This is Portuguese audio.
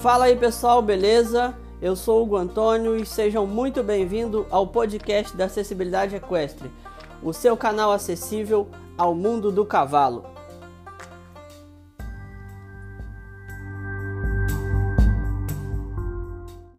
Fala aí pessoal, beleza? Eu sou o Hugo Antônio e sejam muito bem-vindos ao podcast da Acessibilidade Equestre, o seu canal acessível ao mundo do cavalo.